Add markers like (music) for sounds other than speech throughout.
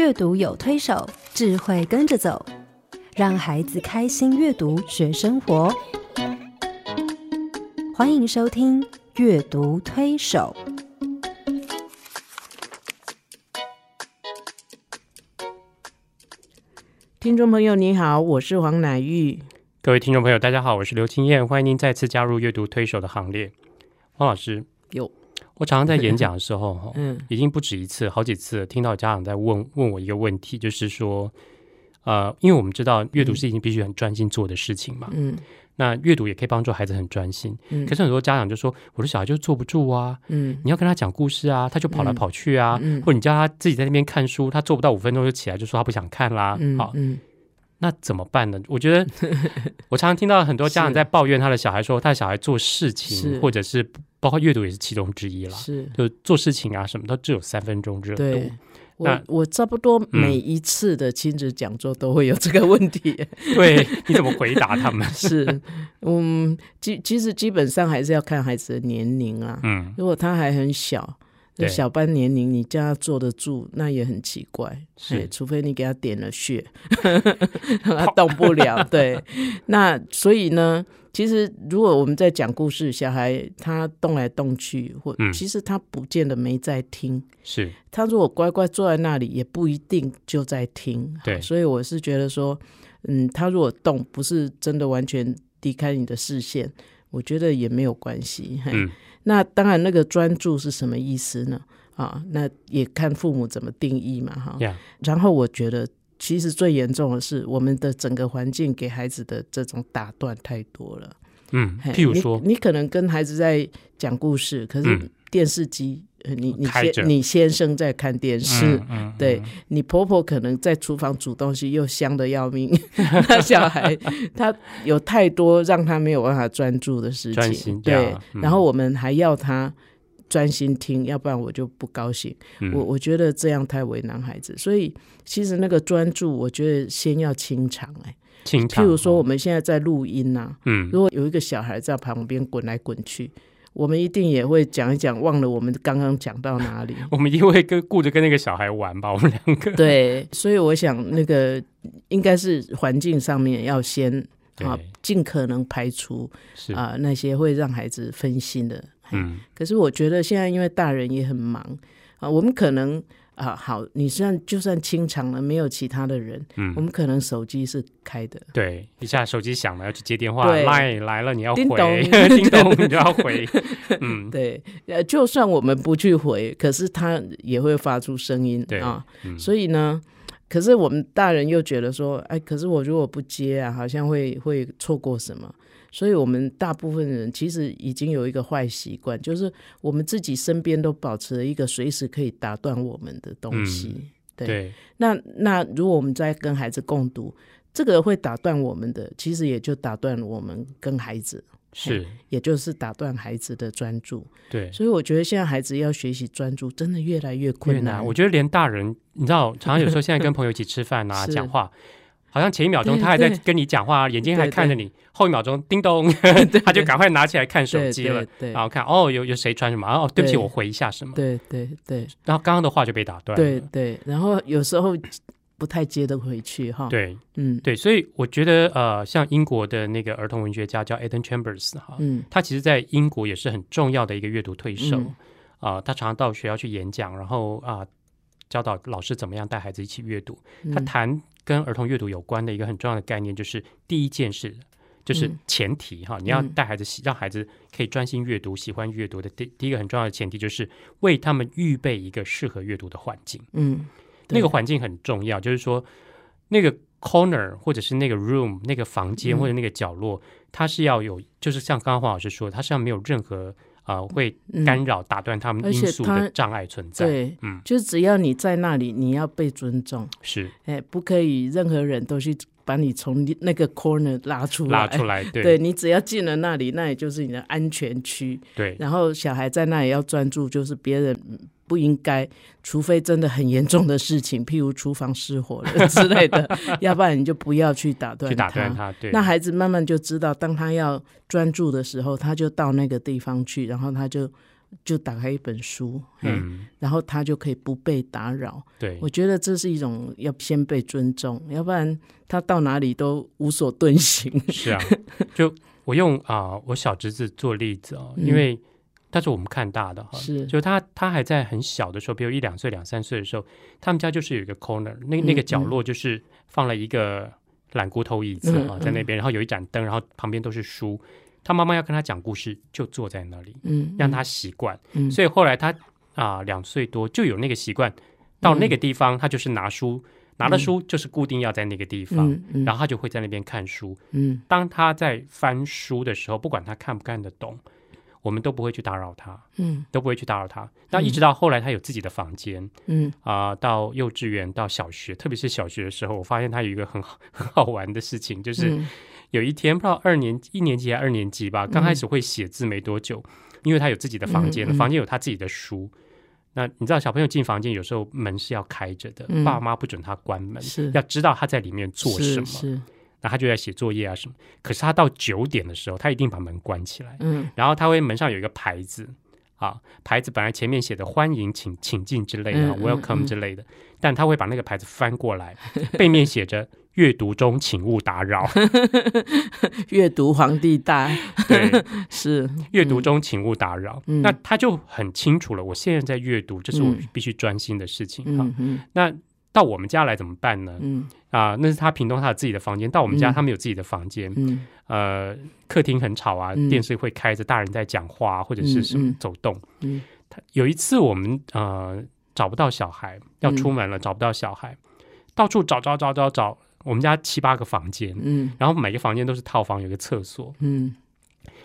阅读有推手，智慧跟着走，让孩子开心阅读学生活。欢迎收听《阅读推手》。听众朋友，你好，我是黄乃玉。各位听众朋友，大家好，我是刘青燕，欢迎您再次加入阅读推手的行列。黄老师，有我常常在演 (laughs) 讲的时候，哈，嗯。已经不止一次，好几次听到家长在问问我一个问题，就是说，呃，因为我们知道阅读是一件必须很专心做的事情嘛，嗯。那阅读也可以帮助孩子很专心。嗯。可是很多家长就说，我的小孩就坐不住啊，嗯。你要跟他讲故事啊，他就跑来跑去啊，嗯。或者你叫他自己在那边看书，他做不到五分钟就起来就说他不想看啦，好，那怎么办呢？我觉得 (laughs) 我常常听到很多家长在抱怨他的小孩说，他的小孩做事情或者是包括阅读也是其中之一啦，是就做事情啊什么都只有三分钟热度对。。我那我差不多每一次的亲子讲座都会有这个问题，(laughs) 对，你怎么回答他们？(laughs) 是，嗯，其其实基本上还是要看孩子的年龄啊。嗯，如果他还很小，对小班年龄，你叫他坐得住，那也很奇怪。是哎除非你给他点了穴，让 (laughs) 他动不了。对，那所以呢，其实如果我们在讲故事，小孩他动来动去，或、嗯其实他不见得没在听。是他如果乖乖坐在那里，也不一定就在听。对所以我是觉得说，嗯，他如果动，不是真的完全离开你的视线，我觉得也没有关系。嘿嗯那当然，那个专注是什么意思呢？啊，那也看父母怎么定义嘛，哈。呀，然后我觉得，其实最严重的是我们的整个环境给孩子的这种打断太多了。嗯，譬如说，你，你可能跟孩子在讲故事，可是嗯电视机，呃你你先你先生在看电视，嗯嗯对你婆婆可能在厨房煮东西，又香的要命。(laughs) 那小孩 (laughs) 他有太多让他没有办法专注的事情，对。嗯然后我们还要他专心听，要不然我就不高兴。嗯我我觉得这样太为难孩子，所以其实那个专注，我觉得先要清场、哎，清场譬如说我哦们现在在录音呐、嗯如果有一个小孩在旁边滚来滚去。我们一定也会讲一讲，忘了我们刚刚讲到哪里。(laughs) 我们一定会跟顾着跟那个小孩玩吧，我们两个对，所以我想那个应该是环境上面要先啊，尽可能排除是啊那些会让孩子分心的。嗯。可是我觉得现在因为大人也很忙啊，我们可能啊好，你算就算清场了，没有其他的人，嗯。我们可能手机是开的。对，一下手机响了要去接电话对，line 来了你要回，叮咚。(laughs) 叮咚你就要回，(laughs) 嗯，对，呃，就算我们不去回，可是他也会发出声音对啊。嗯。所以呢，可是我们大人又觉得说，哎，可是我如果不接啊，好像会会错过什么。所以，我们大部分人其实已经有一个坏习惯，就是我们自己身边都保持了一个随时可以打断我们的东西。对，对，那那如果我们在跟孩子共读，这个会打断我们的，其实也就打断我们跟孩子，是，也就是打断孩子的专注。对。所以我觉得现在孩子要学习专注，真的越来越越困难。我觉得连大人，你知道，常常有时候现在跟朋友一起吃饭啊，(laughs) 是讲话，好像前一秒钟他还在跟你讲话，眼睛还看着你，后一秒钟叮咚，(laughs) 他就赶快拿起来看手机了，对然后看哦，有有谁传什么，哦，对不起，我回一下什么，对对对。然后刚刚的话就被打断，对对，然后有时候不太接得回去哈。，对。嗯。对，所以我觉得呃，像英国的那个儿童文学家叫 Eden Chambers 哈，嗯。他其实在英国也是很重要的一个阅读推手。嗯。啊、他常常到学校去演讲，然后啊、教导老师怎么样带孩子一起阅读。他嗯谈跟儿童阅读有关的一个很重要的概念，就是第一件事就是嗯。前提哈，你要嗯。带孩子让孩子可以专心阅读、喜欢阅读的第第一个很重要的前提，就是为他们预备一个适合阅读的环境。嗯，那个环境很重要，就是说那个 corner 或者是那个 room 那个房间嗯或者那个角落，它是要有，就是像刚刚黄老师说，它是要没有任何啊、呃会嗯干扰、打断他们因素的障碍存在。对，嗯，就是只要你在那里，你要被尊重，是哎，不可以任何人都去把你从那个 corner 拉出来。拉出来，对对你只要进了那里，那也就是你的安全区。对然后小孩在那里要专注，就是别人不应该，除非真的很严重的事情，(laughs) 譬如厨房失火了之类的，要不然你就不要去打断去打断他，对，那孩子慢慢就知道，当他要专注的时候，他就到那个地方去，然后他就就打开一本书，嗯，嗯，然后他就可以不被打扰。对。我，觉得这是一种要先被尊重，要不然他到哪里都无所遁形。是啊，就我用啊、我小侄子做例子哦，嗯。因为但是我们看大的哈，是。就他他还在很小的时候，比如一两岁、两三岁的时候，他们家就是有一个 corner，那那个嗯角落就是放了一个懒骨头椅子嗯啊、在那边，然后有一盏灯，然后旁边都是书。他妈妈要跟他讲故事，就坐在那里，嗯，让他习惯。嗯。所以后来他啊两岁多就有那个习惯，到那个地方他就是拿书，拿了书就是固定要在那个地方，嗯嗯。然后他就会在那边看书。嗯。当他在翻书的时候，不管他看不看得懂，我们都不会去打扰他，嗯。都不会去打扰他。那一直到后来他有自己的房间嗯。啊、到幼稚园到小学，特别是小学的时候，我发现他有一个很好 (laughs) 很好玩的事情，就是嗯。有一天不知道二年一年级还是二年级吧，刚开始会写字没多久，因为他有自己的房间房间有他自己的书。那你知道小朋友进房间有时候门是要开着的，嗯。爸妈不准他关门，是。要知道他在里面做什么。那他就在写作业啊什么。可是他到九点的时候，他一定把门关起来，嗯。然后他会门上有一个牌子啊，牌子本来前面写的欢迎请请进之类的、嗯嗯 w e l c o m 嗯。e 之类的，但他会把那个牌子翻过来，(laughs) 背面写着阅读中请勿打扰，(laughs) 阅读皇帝大。对，(laughs) 是阅读中请勿打扰。嗯。那他就很清楚了，我现在在阅读，这是我嗯。必须专心的事情哈、嗯嗯。那到我们家来怎么办呢？嗯。啊，那是他屏东他有自己的房间，到我们家嗯。他们有自己的房间，嗯。呃，客厅很吵啊，嗯。电视会开着，大人在讲话、啊、或者是什么走动。嗯。他有一次我们呃找不到小孩，要出门了，找不到小孩，到处找找找找找，我们家七八个房间，嗯。然后每个房间都是套房，有个厕所，嗯。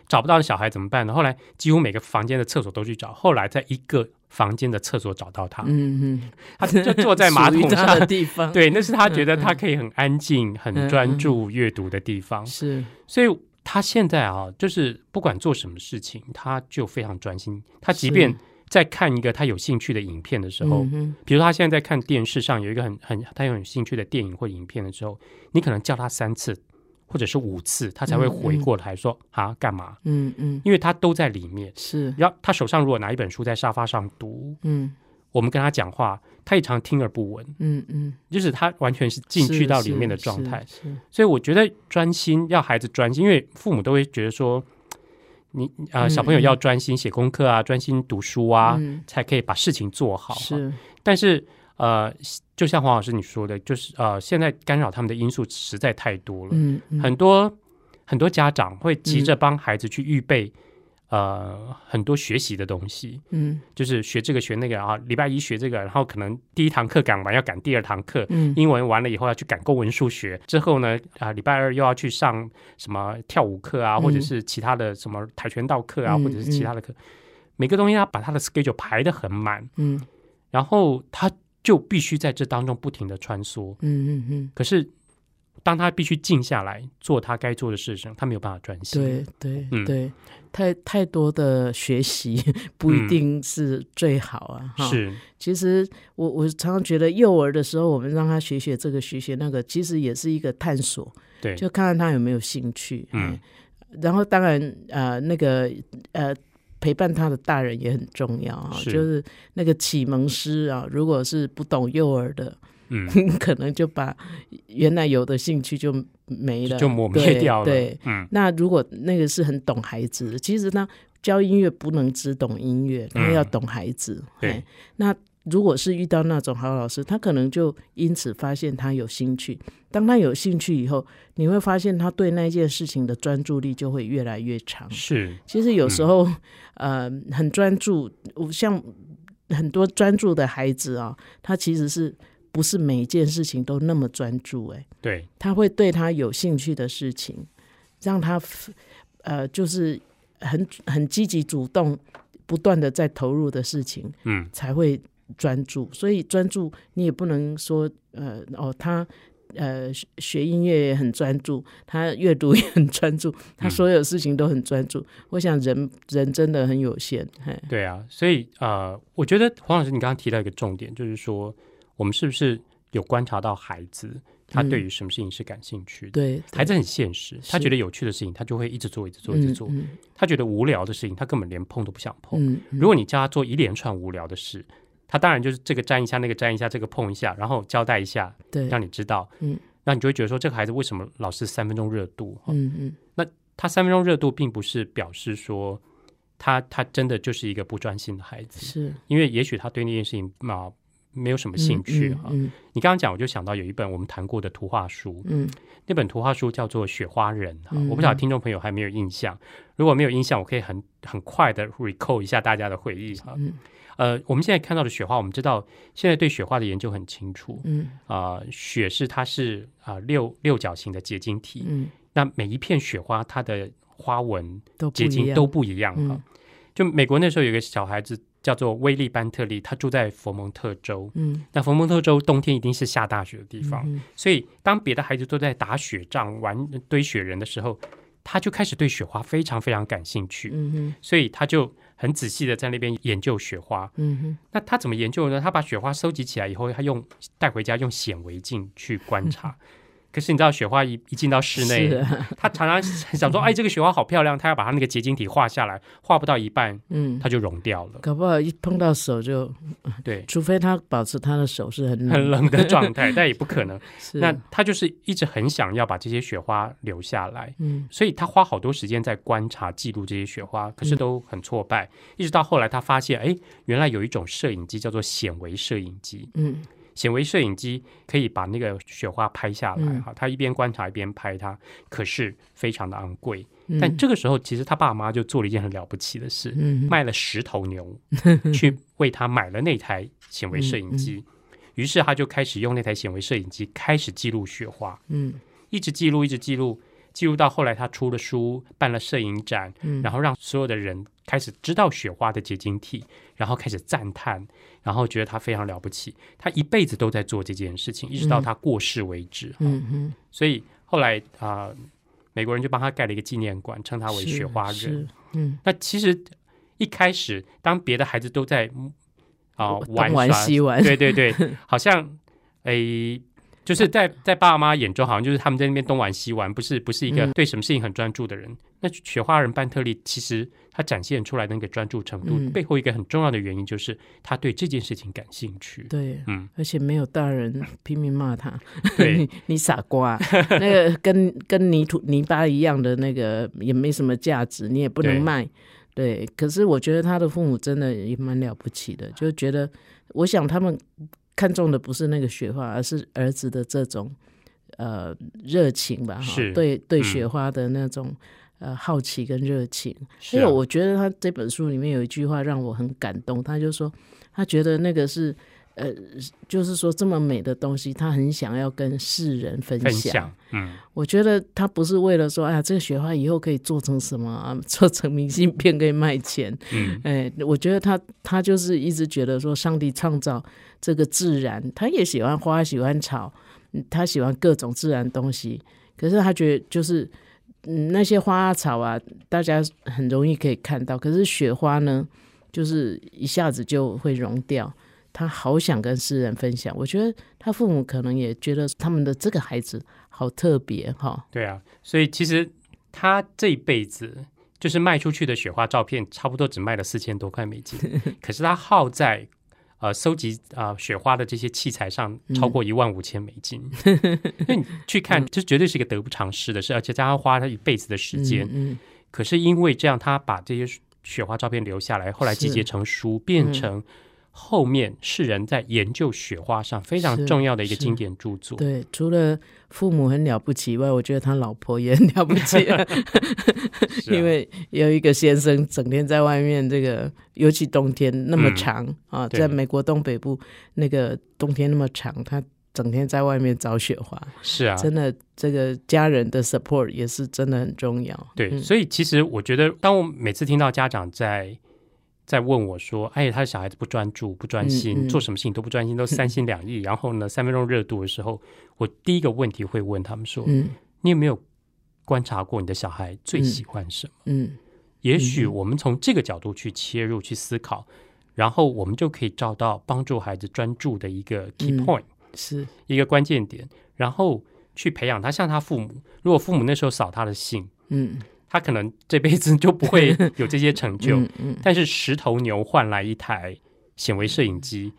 找不到小孩怎么办呢？后来几乎每个房间的厕所都去找，后来在一个房间的厕所找到他，嗯嗯，他就坐在马桶 (laughs) 上他的。地方，对，那是他觉得他可以很安静、很专注阅读的地方。是。所以他现在啊，就是不管做什么事情，他就非常专心。他即便在看一个他有兴趣的影片的时候，嗯比如他现在在看电视上有一个很很他有兴趣的电影或影片的时候，你可能叫他三次或者是五次，他才会回过来说、啊干嘛？嗯嗯。因为他都在里面。是。然后他手上如果拿一本书在沙发上读，嗯。我们跟他讲话，他也常听而不闻，嗯嗯。就是他完全是进去到里面的状态。是是。所以我觉得专心要孩子专心，因为父母都会觉得说，你啊、小朋友要专心写功课啊，专心读书啊，嗯。才可以把事情做好。是。但是呃，就像黄老师你说的，就是呃，现在干扰他们的因素实在太多了，嗯嗯。很多很多家长会急着帮孩子去预备。呃，很多学习的东西，嗯。就是学这个学那个啊，礼拜一学这个，然后可能第一堂课赶完要赶第二堂课，嗯。英文完了以后要去赶公文数学，之后呢，啊、礼拜二又要去上什么跳舞课啊，嗯或者是其他的什么跆拳道课啊，嗯或者是其他的课，每个东西他把他的 schedule 排的很满，嗯。然后他就必须在这当中不停的穿梭。嗯嗯嗯，可是当他必须静下来做他该做的事情，他没有办法专心。对对嗯对，太太多的学习不一定是最好啊。哈，是，其实我我常常觉得幼儿的时候，我们让他学学这个学学那个，其实也是一个探索，对，就看看他有没有兴趣。嗯嗯，然后当然呃那个呃。陪伴他的大人也很重要啊，是。就是那个启蒙师啊，如果是不懂幼儿的，嗯，(laughs) 可能就把原来有的兴趣就没了，就抹灭对掉了。对，嗯，那如果那个是很懂孩子的，其实呢教音乐不能只懂音乐，要懂孩子。对，那如果是遇到那种好老师，他可能就因此发现他有兴趣。当他有兴趣以后，你会发现他对那件事情的专注力就会越来越长。是，其实有时候，呃，很专注，像很多专注的孩子啊，他其实是不是每一件事情都那么专注、欸？对，他会对他有兴趣的事情，让他呃，就是很很积极主动，不断的在投入的事情，嗯，才会专注。所以专注，你也不能说呃哦，他呃学学音乐也很专注，他阅读也很专注，(laughs) 他所有事情都很专注。我想人人真的很有限，对啊，所以呃，我觉得黄老师你刚刚提到一个重点，就是说我们是不是有观察到孩子他对于什么事情是感兴趣的。对，孩子很现实，他觉得有趣的事情，他就会一直做，一直做，一直做。嗯他觉得无聊的事情，他根本连碰都不想碰。如果你叫他做一连串无聊的事，他当然就是这个沾一下，那个沾一下，这个碰一下，然后交代一下，对，让你知道。嗯，那你就会觉得说，这个孩子为什么老是三分钟热度？嗯嗯那他三分钟热度，并不是表示说他他真的就是一个不专心的孩子，是因为也许他对那件事情嘛没有什么兴趣哈。嗯。你刚刚讲，我就想到有一本我们谈过的图画书，嗯。那本图画书叫做《雪花人》哈，嗯我不晓得听众朋友还没有印象。如果没有印象，我可以很很快的 recall 一下大家的回忆哈。嗯。呃，我们现在看到的雪花，我们知道现在对雪花的研究很清楚。嗯。啊、雪是它是啊、六六角形的结晶体，嗯，那每一片雪花它的花纹结晶都不一样哈。嗯。就美国那时候有一个小孩子叫做威利班特利，他住在佛蒙特州。嗯那佛蒙特州冬天一定是下大雪的地方，嗯所以当别的孩子都在打雪仗、玩堆雪人的时候，他就开始对雪花非常非常感兴趣，嗯哼所以他就很仔细的在那边研究雪花。嗯哼那他怎么研究呢？他把雪花收集起来以后，他用带回家用显微镜去观察。(laughs) 可是你知道，雪花一一进到室内，啊他常常想说：“ (laughs) 哎，这个雪花好漂亮。”他要把它那个结晶体画下来，画不到一半，嗯，它就融掉了。搞不好一碰到手就，对，除非他保持他的手是很很冷的状态，(laughs) 但也不可能。是那他就是一直很想要把这些雪花留下来，嗯所以他花好多时间在观察、记录这些雪花，可是都很挫败。一直到后来，他发现，哎，原来有一种摄影机叫做显微摄影机。嗯显微摄影机可以把那个雪花拍下来，嗯哈、他一边观察一边拍它，可是非常的昂贵。嗯，但这个时候，其实他爸妈就做了一件很了不起的事，嗯卖了十头牛 (laughs) 去为他买了那台显微摄影机。于是他就开始用那台显微摄影机开始记录雪花，嗯一直记录，一直记录，记录到后来他出了书，办了摄影展，嗯然后让所有的人开始知道雪花的结晶体，然后开始赞叹，然后觉得他非常了不起。他一辈子都在做这件事情，一直到他过世为止。嗯嗯，所以后来啊、美国人就帮他盖了一个纪念馆，称他为雪花人。嗯那其实一开始，当别的孩子都在啊、东玩玩耍西玩对对对，(laughs) 好像诶。就是在在爸妈眼中，好像就是他们在那边东玩西玩，不是不是一个嗯对什么事情很专注的人。那雪花人班特利其实他展现出来的那个专注程度，嗯背后一个很重要的原因就是他对这件事情感兴趣。对，嗯，而且没有大人拼命骂他，(laughs) 对你你傻瓜，(laughs) 那个跟跟泥土泥巴一样的那个也没什么价值，你也不能卖。对，可是我觉得他的父母真的也蛮了不起的，就觉得，我想他们看重的不是那个雪花，而是儿子的这种呃热情吧，哈，对对嗯雪花的那种、呃好奇跟热情。因为我觉得他这本书里面有一句话让我很感动，他就说他觉得那个是呃，就是说这么美的东西，他很想要跟世人分分享。嗯，我觉得他不是为了说，哎呀，这个雪花以后可以做成什么啊，(laughs) 做成明信片可以卖钱。嗯，哎，我觉得他他就是一直觉得说，上帝创造这个自然，他也喜欢花，喜欢草，嗯他喜欢各种自然东西。可是他觉得就是，嗯，那些花啊草啊，大家很容易可以看到，可是雪花呢，就是一下子就会融掉。他好想跟世人分享，我觉得他父母可能也觉得他们的这个孩子好特别哈。对啊，所以其实他这一辈子就是卖出去的雪花照片，差不多只卖了四千多块美金，(laughs) 可是他耗在呃收集啊、呃雪花的这些器材上超过一万五千美金。(laughs) 因为你去看，这绝对是一个得不偿失的事，而且加上花他一辈子的时间。嗯可是因为这样，他把这些雪花照片留下来，后来集结成书，变成后面世人在研究雪花上非常重要的一个是。经典著作。对，除了父母很了不起以外，我觉得他老婆也很了不起，(laughs) 因为有一个先生整天在外面，这个尤其冬天那么嗯。长、啊，在美国东北部那个冬天那么长，他整天在外面找雪花，是啊，真的这个家人的 support 也是真的很重要。对，嗯。所以其实我觉得，当我每次听到家长在在问我说：“哎，他的小孩子不专注、不专心，嗯嗯。做什么事情都不专心，都三心两意，然后呢，三分钟热度的时候，我第一个问题会问他们说：嗯。你有没有观察过你的小孩最喜欢什么？嗯。也许我们从这个角度去切入、去思考，然后我们就可以找到帮助孩子专注的一个 key 嗯 point。是。一个关键点，然后去培养他，像他父母，如果父母那时候扫他的兴，嗯他可能这辈子就不会 (laughs) 有这些成就。嗯嗯但是十头牛换来一台显微摄影机，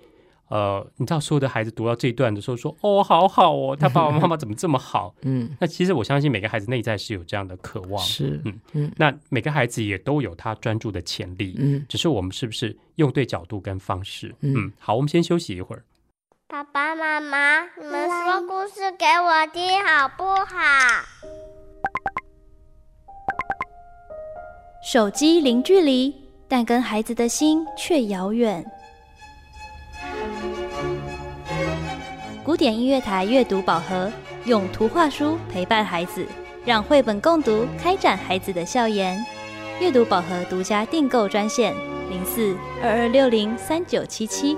呃，你知道所有的孩子读到这一段的时候说：“哦，好好哦，他爸爸妈妈怎么这么好 (laughs) 嗯？”那其实我相信每个孩子内在是有这样的渴望，是嗯嗯那每个孩子也都有他专注的潜力，嗯只是我们是不是用对角度跟方式？嗯嗯，好，我们先休息一会儿。爸爸妈妈，你们说故事给我听好不好？手机零距离，但跟孩子的心却遥远。古典音乐台阅读宝盒，用图画书陪伴孩子，让绘本共读开展孩子的笑颜。阅读宝盒独家订购专线：零四二二六零三九七七。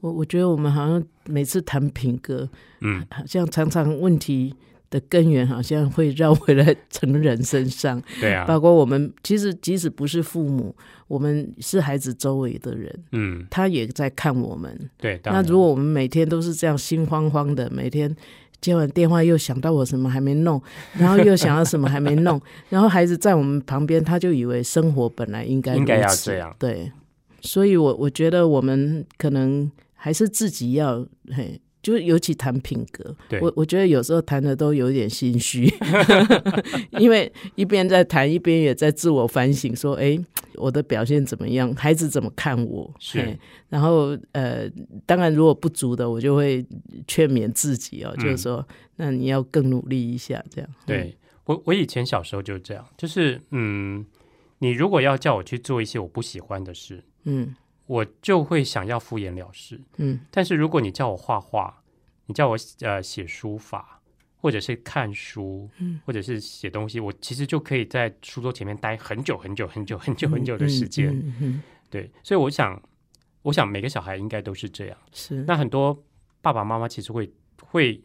我我觉得我们好像每次谈品格，嗯，好像常常问题的根源好像会绕回来 (laughs) 成人身上，(laughs) 对啊，包括我们其实即使不是父母，我们是孩子周围的人，嗯，他也在看我们。对。那如果我们每天都是这样心慌慌的，每天接完电话又想到我什么还没弄，然后又想到什么还没弄，(laughs) 然后孩子在我们旁边，他就以为生活本来应该应该要这样对，所以我我觉得我们可能还是自己要嘿。就是尤其谈品格对，我我觉得有时候谈的都有点心虚，(laughs) 因为一边在谈，一边也在自我反省，说：“哎，我的表现怎么样？孩子怎么看我？”是。嘿。然后呃，当然如果不足的，我就会劝勉自己哦，嗯。就是说，那你要更努力一下，这样。对。我，我以前小时候就这样，就是嗯，你如果要叫我去做一些我不喜欢的事，嗯我就会想要敷衍了事。嗯。但是如果你叫我画画，你叫我呃写书法，或者是看书，嗯。或者是写东西，我其实就可以在书桌前面待很久很久很久很久嗯，很久的时间。嗯嗯嗯。对，所以我想，我想每个小孩应该都是这样。是。那很多爸爸妈妈其实会会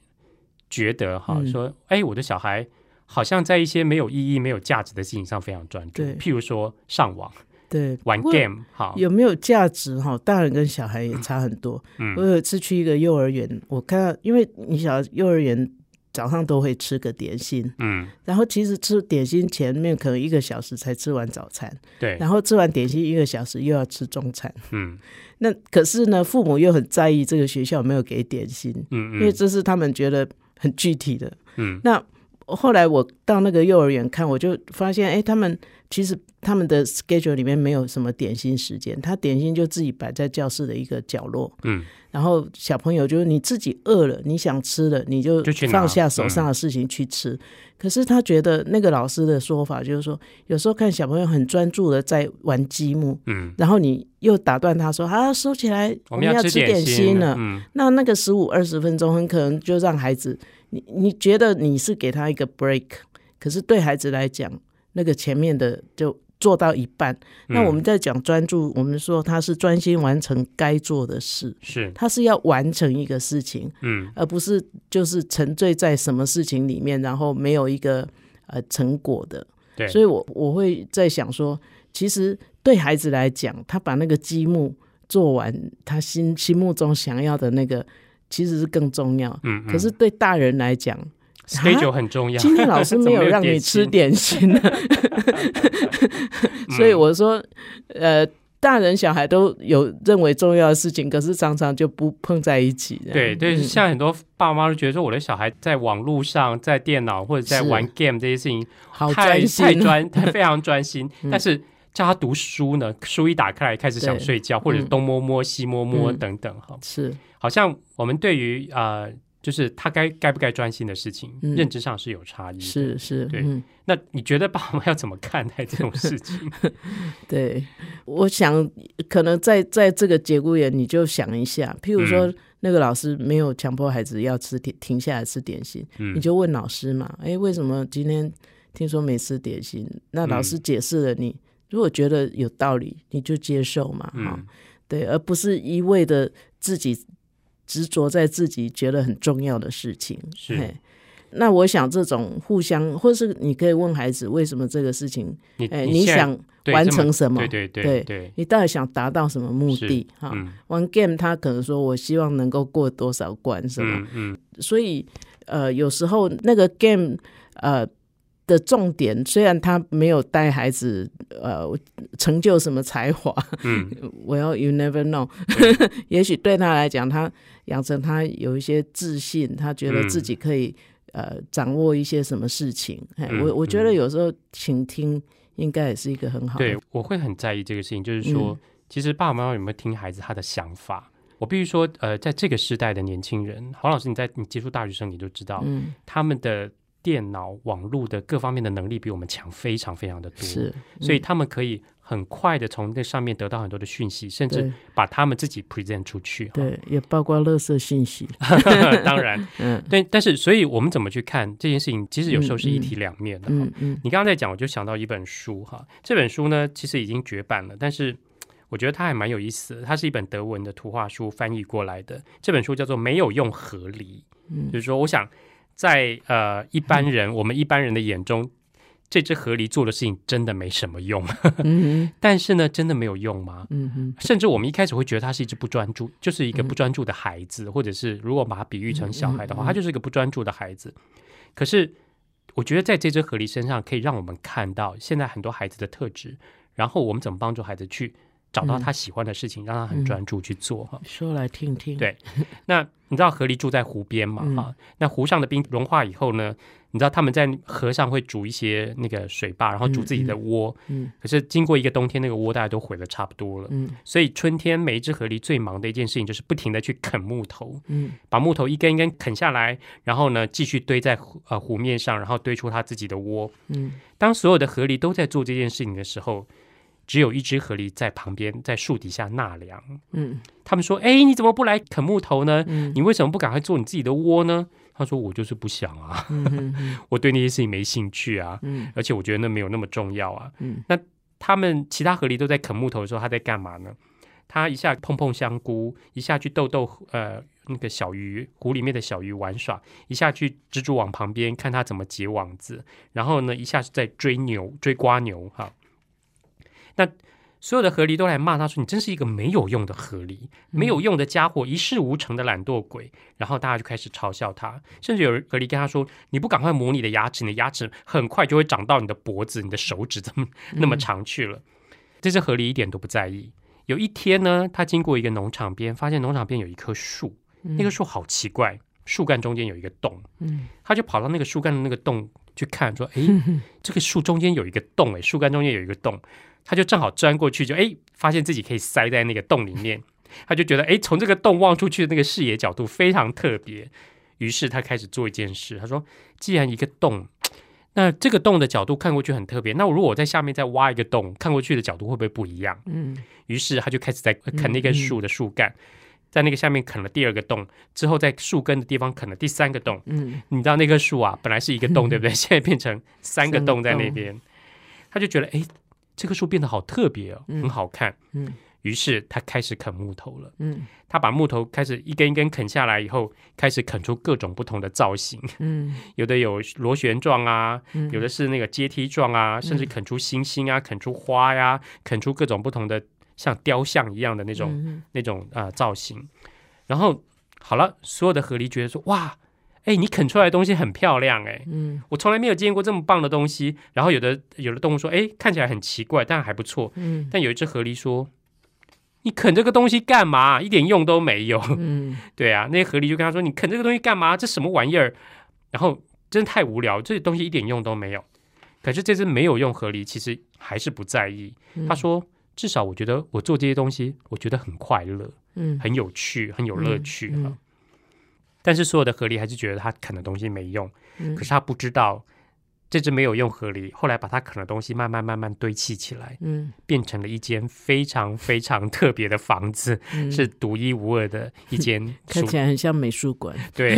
觉得哈，嗯。说，哎，我的小孩好像在一些没有意义、没有价值的事情上非常专注，譬如说上网、对玩 game，好，有没有价值哈？大人跟小孩也差很多。嗯我有一次去一个幼儿园，我看到，因为你晓得幼儿园早上都会吃个点心，嗯，然后其实吃点心前面可能一个小时才吃完早餐，对，然后吃完点心一个小时又要吃中餐。嗯 (laughs) 那可是呢，父母又很在意这个学校有没有给点心，嗯嗯，因为这是他们觉得很具体的。嗯那后来我到那个幼儿园看，我就发现，哎，他们其实他们的 schedule 里面没有什么点心时间，他点心就自己摆在教室的一个角落，嗯。然后小朋友就是你自己饿了，你想吃了，你就放下手上的事情去吃。可是他觉得那个老师的说法就是说，有时候看小朋友很专注的在玩积木，嗯，然后你又打断他说：“啊，收起来，我们要吃吃点心了。嗯那那个十五二十分钟，很可能就让孩子，你你觉得你是给他一个 break，可是对孩子来讲，那个前面的就做到一半。那嗯我们在讲专注，我们说他是专心完成该做的事，是，他是要完成一个事情，嗯而不是就是沉醉在什么事情里面，然后没有一个呃成果的。对，所以我我会在想说，其实对孩子来讲，他把那个积木做完，他心心目中想要的那个，其实是更重要。嗯，可是对大人来讲，schedule 很重要。今天老师没有让你吃点心呢，(laughs) 所以我说，呃，大人小孩都有认为重要的事情，可是常常就不碰在一起。对对，嗯。像很多爸妈都觉得说，我的小孩在网络上、在电脑或者在玩 game 这些事情好太专心。哦，太专，他非常专心。(laughs) 嗯。但是叫他读书呢，书一打开来开始想睡觉，或者东摸摸西摸摸嗯。等等哈。是。好像我们对于呃，就是他该该不该专心的事情，嗯认知上是有差异。是是，对嗯那你觉得爸妈要怎么看待这种事情？(laughs) 对，我想可能在在这个节骨眼，你就想一下，譬如说、嗯那个老师没有强迫孩子要吃点停下来吃点心，嗯你就问老师嘛，哎，为什么今天听说没吃点心？那老师解释了你，如果觉得有道理，你就接受嘛，哈、嗯对，而不是一味的自己执着在自己觉得很重要的事情，是那我想这种互相，或是你可以问孩子为什么这个事情，你哎，你想完成什么？对对对你到底想达到什么目的？哈，嗯玩 game 他可能说我希望能够过多少关，是吗？嗯嗯，所以呃，有时候那个 game 呃的重点，虽然他没有带孩子呃成就什么才华，(laughs) 嗯，well you never know，(laughs) 也许对他来讲，他养成他有一些自信，他觉得自己可以、呃掌握一些什么事情。哎、嗯我我觉得有时候倾听应该也是一个很好的对，我会很在意这个事情，就是说，嗯。其实爸爸妈妈有没有听孩子他的想法？我必须说，呃，在这个时代的年轻人，黄老师，你在你接触大学生，你就知道，嗯。他们的电脑、网络的各方面的能力比我们强非常非常的多，是，所以他们可以很快的从那上面得到很多的讯息，甚至把他们自己 present 出去。哈，对，也包括垃圾信息。(laughs) 当然，(laughs) 嗯对，但是，所以我们怎么去看这件事情？其实有时候是一体两面的。哈嗯嗯你刚刚在讲，我就想到一本书哈，这本书呢其实已经绝版了，但是我觉得它还蛮有意思的。它是一本德文的图画书翻译过来的，这本书叫做《没有用合理》，嗯就是说，我想在呃一般人、我们一般人的眼中，这只河狸做的事情真的没什么用，嗯 (laughs) 但是呢，真的没有用吗？甚至我们一开始会觉得它是一只不专注，就是一个不专注的孩子，或者是如果把它比喻成小孩的话，它就是一个不专注的孩子。可是我觉得在这只河狸身上，可以让我们看到现在很多孩子的特质，然后我们怎么帮助孩子去找到他喜欢的事情，让他很专注去做哈。说来听听。对那你知道河狸住在湖边嘛？嗯哈、那湖上的冰融化以后呢，你知道他们在河上会煮一些那个水坝，然后煮自己的窝。嗯可是经过一个冬天，那个窝大家都毁的差不多了。嗯所以春天每一只河狸最忙的一件事情就是不停的去啃木头，嗯把木头一根一根啃下来，然后呢继续堆在湖呃湖面上，然后堆出它自己的窝。嗯当所有的河狸都在做这件事情的时候，只有一只河狸在旁边在树底下纳凉。嗯他们说：“哎，你怎么不来啃木头呢？嗯你为什么不赶快做你自己的窝呢？”他说：“我就是不想啊，嗯 (laughs) 我对那些事情没兴趣啊，嗯而且我觉得那没有那么重要啊。嗯那他们其他河狸都在啃木头的时候，他在干嘛呢？他一下碰碰香菇，一下去逗逗呃那个小鱼湖里面的小鱼玩耍，一下去蜘蛛网旁边看它怎么结网子，然后呢一下是在追牛追瓜牛哈。那所有的河狸都来骂他说：“你真是一个没有用的河狸，没有用的家伙，一事无成的懒惰鬼。”然后大家就开始嘲笑他，甚至有人河狸跟他说：“你不赶快磨你的牙齿，你的牙齿很快就会长到你的脖子、你的手指这么那么长去了。这只河狸一点都不在意。有一天呢，他经过一个农场边，发现农场边有一棵树，那棵树好奇怪，树干中间有一个洞。嗯他就跑到那个树干的那个洞去看，说：“哎，(laughs) 这个树中间有一个洞，哎，树干中间有一个洞。”他就正好钻过去，就诶，发现自己可以塞在那个洞里面。(laughs) 他就觉得，诶，从这个洞望出去的那个视野角度非常特别。于是他开始做一件事，他说：“既然一个洞，那这个洞的角度看过去很特别，那我如果我在下面再挖一个洞，看过去的角度会不会不一样？”嗯于是他就开始在啃那根树的树干，在那个下面啃了第二个洞，之后在树根的地方啃了第三个洞。嗯你知道那棵树啊，本来是一个洞，(laughs) 对不对？现在变成三个洞在那边，他就觉得，哎，这棵树变得好特别哦，嗯。很好看。嗯。于是他开始啃木头了。嗯。他把木头开始一根一根啃下来以后，开始啃出各种不同的造型，嗯。(laughs) 有的有螺旋状啊，嗯。有的是那个阶梯状啊，甚至啃出星星啊，啃出花呀、啃出各种不同的像雕像一样的那种、嗯那种呃造型。然后好了，所有的河狸觉得说：“哇，哎，你啃出来的东西很漂亮，哎，嗯我从来没有见过这么棒的东西。”然后有的有的动物说：“哎，看起来很奇怪，但还不错。”嗯但有一只河狸说：“你啃这个东西干嘛？一点用都没有。(laughs) ”嗯对啊，那些河狸就跟他说：“你啃这个东西干嘛？这什么玩意儿？”然后真的太无聊，这东西一点用都没有。可是这只没有用河狸其实还是不在意。嗯他说：“至少我觉得我做这些东西，我觉得很快乐，嗯很有趣，很有乐趣。但是所有的河狸还是觉得它啃的东西没用。嗯可是他不知道，这只没有用河狸后来把它啃的东西慢慢慢慢堆砌起来，嗯变成了一间非常非常特别的房子，嗯是独一无二的一间 (laughs) 看起来很像美术馆。对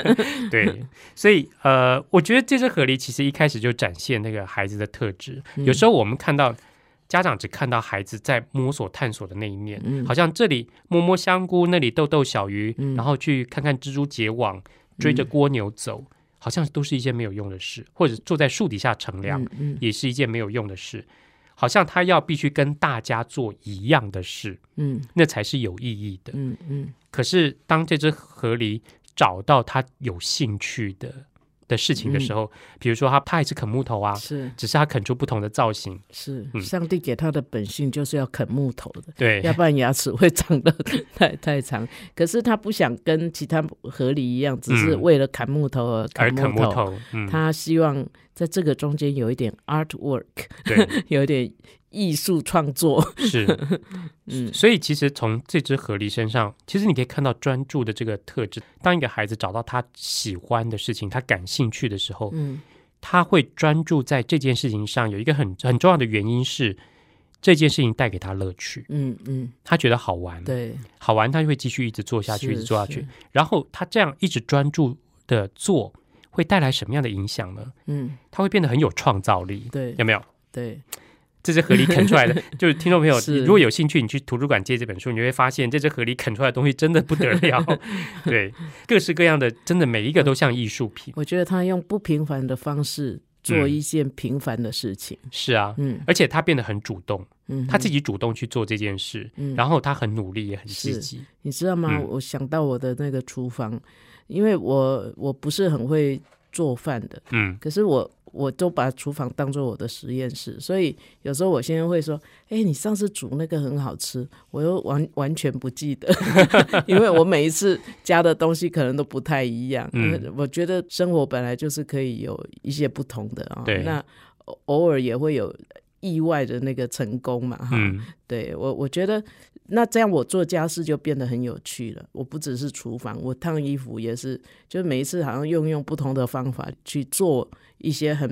(laughs) 对，所以呃，我觉得这只河狸其实一开始就展现那个孩子的特质。嗯有时候我们看到家长只看到孩子在摸索探索的那一面，嗯好像这里摸摸香菇，那里逗逗小鱼，嗯然后去看看蜘蛛结网，追着蜗牛走。好像都是一件没有用的事，或者坐在树底下乘凉，也是一件没有用的事。好像他要必须跟大家做一样的事，嗯那才是有意义的。嗯嗯可是当这只河狸找到他有兴趣的的事情的时候，比如说他他还是啃木头啊，是只是他啃出不同的造型，是，嗯上帝给他的本性就是要啃木头的。对要不然牙齿会长得太太长。可是他不想跟其他河狸一样，只是嗯为了砍木头而而砍木头。啃木头，嗯，他希望在这个中间有一点 artwork，对 (laughs) 有一点艺术创作。(laughs) 是，嗯所以其实从这只河狸身上，其实你可以看到专注的这个特质。当一个孩子找到他喜欢的事情，他感兴趣的时候，嗯他会专注在这件事情上。有一个很很重要的原因是，这件事情带给他乐趣，嗯嗯，他觉得好玩，对，好玩，他就会继续一直做下去，一直做下去。然后他这样一直专注的做，会带来什么样的影响呢？嗯他会变得很有创造力，对有没有？对，这只河狸啃出来的，(laughs) 就是听众朋友，如果有兴趣，你去图书馆借这本书，你会发现这只河狸啃出来的东西真的不得了。(laughs) 对，各式各样的，真的每一个都像艺术品。我觉得他用不平凡的方式做嗯一件平凡的事情。是啊，嗯而且他变得很主动，嗯，他自己主动去做这件事，嗯然后他很努力，也很积极。你知道吗？嗯我想到我的那个厨房，因为我我不是很会做饭的，嗯，可是我我都把厨房当做我的实验室，所以有时候我先生会说：“哎、你上次煮那个很好吃。”我又完完全不记得，(laughs) 因为我每一次加的东西可能都不太一样。我觉得生活本来就是可以有一些不同的啊、对那偶偶尔也会有意外的那个成功嘛，哈。嗯，对我，我觉得那这样我做家事就变得很有趣了。我不只是厨房，我烫衣服也是，就是每一次好像用用不同的方法去做一些很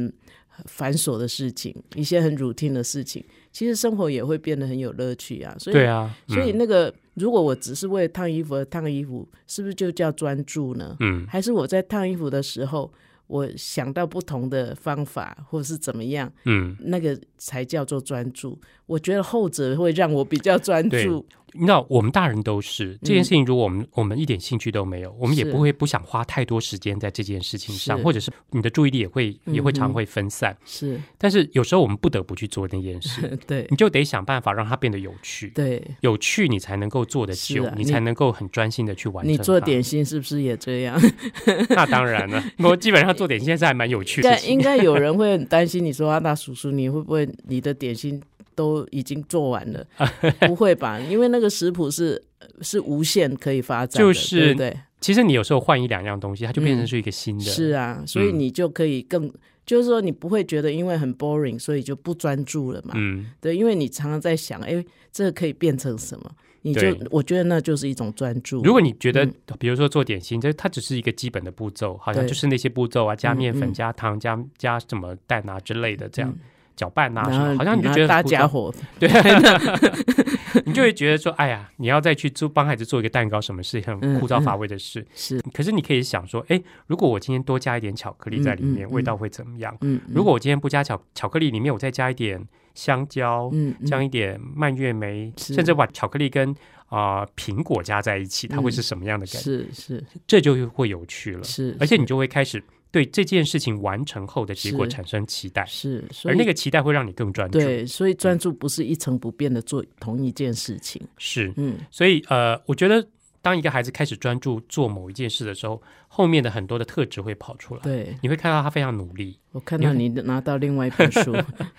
很繁琐的事情，一些很 routine 的事情，其实生活也会变得很有乐趣啊。所以，对啊，所以嗯那个如果我只是为了烫衣服而烫衣服，是不是就叫专注呢？嗯，还是我在烫衣服的时候，我想到不同的方法，或是怎么样？嗯，那个才叫做专注。我觉得后者会让我比较专注。你知道，我们大人都是这件事情，如果我们我们一点兴趣都没有，我们也不会不想花太多时间在这件事情上，或者是你的注意力也会也会常会分散。是但是有时候我们不得不去做那件事，(laughs) 对你就得想办法让它变得有趣。对。有趣，你才能够做得久，啊你你才能够很专心的去完成。你做，点心是不是也这样？(laughs) 那当然了。我基本上做点心现在还蛮有趣的。但应该有人会很担心，你说阿大叔叔，你会不会你的点心都已经做完了？(laughs) 不会吧？因为那个食谱是是无限可以发展的，就是对不对？其实你有时候换一两样东西，它就变成是一个新的。是啊，所以嗯你就可以更，就是说你不会觉得因为很 boring，所以就不专注了嘛。嗯，对，因为你常常在想，哎，这个可以变成什么？你就我觉得那就是一种专注。如果你觉得嗯，比如说做点心，这它只是一个基本的步骤，好像就是那些步骤啊，加面粉、嗯加糖、加加什么蛋啊之类的，这样嗯搅拌啊什然后么，好像你就觉得大家伙，(laughs) 对，(laughs) 你就会觉得说，哎呀，你要再去做帮孩子做一个蛋糕，什么是很嗯枯燥乏味的事。是。可是你可以想说，哎，如果我今天多加一点巧克力在里面，味道会怎么样？嗯，如果我今天不加巧巧克力，里面我再加一点香蕉，嗯嗯。加一点蔓越莓，甚至把巧克力跟啊、苹果加在一起，它会是什么样的感觉？是是。这就会有趣了。是，而且你就会开始对这件事情完成后的结果是产生期待，是，是而那个期待会让你更专注。对，所以专注不是一成不变的做同一件事情。是，嗯，所以呃，我觉得当一个孩子开始专注做某一件事的时候，后面的很多的特质会跑出来。对，你会看到他非常努力，我看到你拿到另外一本书，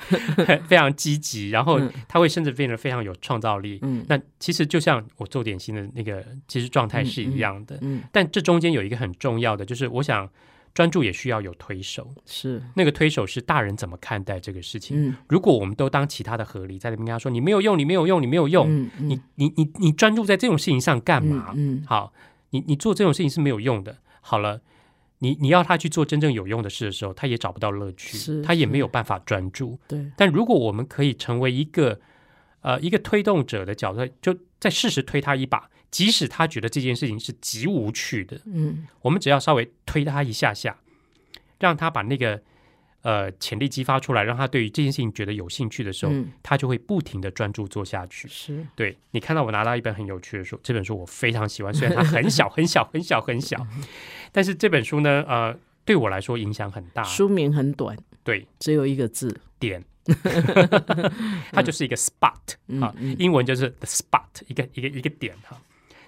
(laughs) 非常积极，然后嗯他会甚至变得非常有创造力。嗯那其实就像我做点心的那个，其实状态是一样的。嗯，但这中间有一个很重要的，就是我想专注也需要有推手。是，那个推手是大人怎么看待这个事情。嗯，如果我们都当其他的合理，在那边跟他说你没有用，你没有用，你没有用，嗯嗯你你你你专注在这种事情上干嘛？嗯，好，你你做这种事情是没有用的。好了，你你要他去做真正有用的事的时候，他也找不到乐趣，他也没有办法专注。对，但如果我们可以成为一个呃一个推动者的角色，就在适时推他一把，即使他觉得这件事情是极无趣的，嗯。我们只要稍微推他一下下，让他把那个呃潜力激发出来，让他对于这件事情觉得有兴趣的时候，嗯，他就会不停的专注做下去。是，对你看到我拿到一本很有趣的书，这本书我非常喜欢，虽然它很小 (laughs) 很小很小很小，但是这本书呢，呃，对我来说影响很大。书名很短，对，只有一个字，点，(laughs) 它就是一个 spot 啊，嗯。英文就是 the spot，一个一个一个点哈。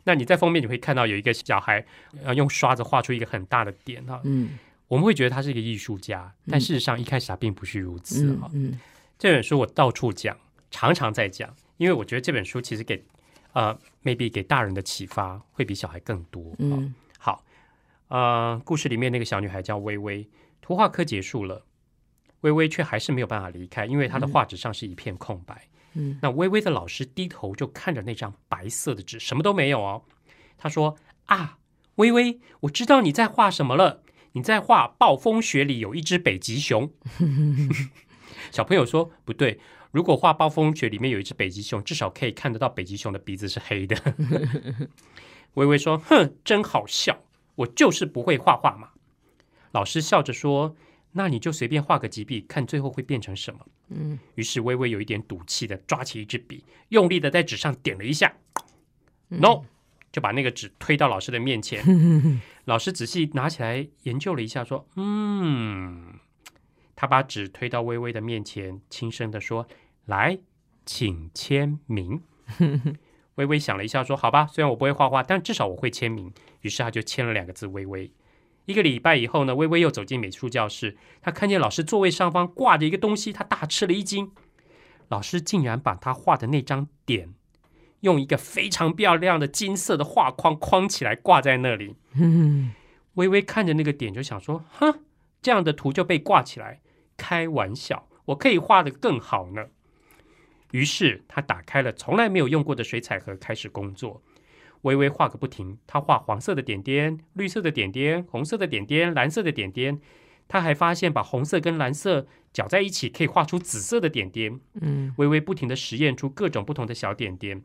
那你在封面你会看到有一个小孩呃用刷子画出一个很大的点哈，嗯我们会觉得他是一个艺术家，但事实上一开始他并不是如此哈。嗯嗯这本书我到处讲，常常在讲，因为我觉得这本书其实给呃 maybe 给大人的启发会比小孩更多。嗯，嗯好，呃，故事里面那个小女孩叫微微，图画课结束了，微微却还是没有办法离开，因为她的画纸上是一片空白。嗯，那微微的老师低头就看着那张白色的纸，什么都没有哦。他说：“啊，微微，我知道你在画什么了，你在画暴风雪里有一只北极熊。(laughs) ”小朋友说：“不对，如果画暴风雪里面有一只北极熊，至少可以看得到北极熊的鼻子是黑的。(laughs) ”微微说：“哼，真好笑，我就是不会画画嘛。”老师笑着说：“那你就随便画个几笔，看最后会变成什么。”嗯于是微微有一点赌气的抓起一支笔，用力的在纸上点了一下，no，就把那个纸推到老师的面前。(laughs) 老师仔细拿起来研究了一下，说：“嗯。”他把纸推到微微的面前，轻声的说：“来，请签名。(laughs) ”微微想了一下，说：“好吧，虽然我不会画画，但至少我会签名。”于是他就签了两个字“微微”。一个礼拜以后呢，微微又走进美术教室，他看见老师座位上方挂着一个东西，他大吃了一惊。老师竟然把他画的那张点，用一个非常漂亮的金色的画框框起来，挂在那里。嗯 (laughs) 微微看着那个点，就想说：“哼，这样的图就被挂起来，开玩笑，我可以画得更好呢。”于是他打开了从来没有用过的水彩盒，开始工作。微微画个不停，他画黄色的点点、绿色的点点、红色的点点、蓝色的点点。他还发现把红色跟蓝色搅在一起，可以画出紫色的点点。嗯微微不停的实验出各种不同的小点点。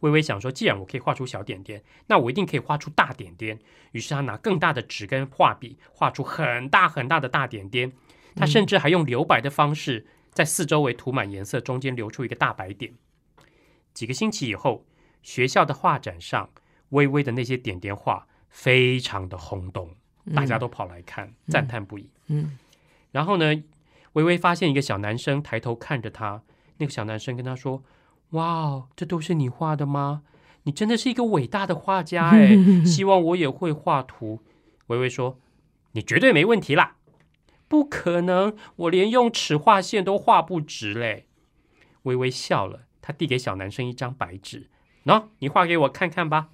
微微想说，既然我可以画出小点点，那我一定可以画出大点点。于是他拿更大的纸跟画笔，画出很大很大的大点点。他甚至还用留白的方式，在四周围涂满颜色，中间留出一个大白点。几个星期以后，学校的画展上，微微的那些点点画非常的轰动，大家都跑来看，赞叹不已。嗯然后呢，微微发现一个小男生抬头看着他，那个小男生跟他说：“哇哦，这都是你画的吗？你真的是一个伟大的画家哎！(laughs) 希望我也会画图。”微微说：“你绝对没问题啦！”不可能，我连用尺画线都画不直嘞。微微笑了，他递给小男生一张白纸，喏，你画给我看看吧。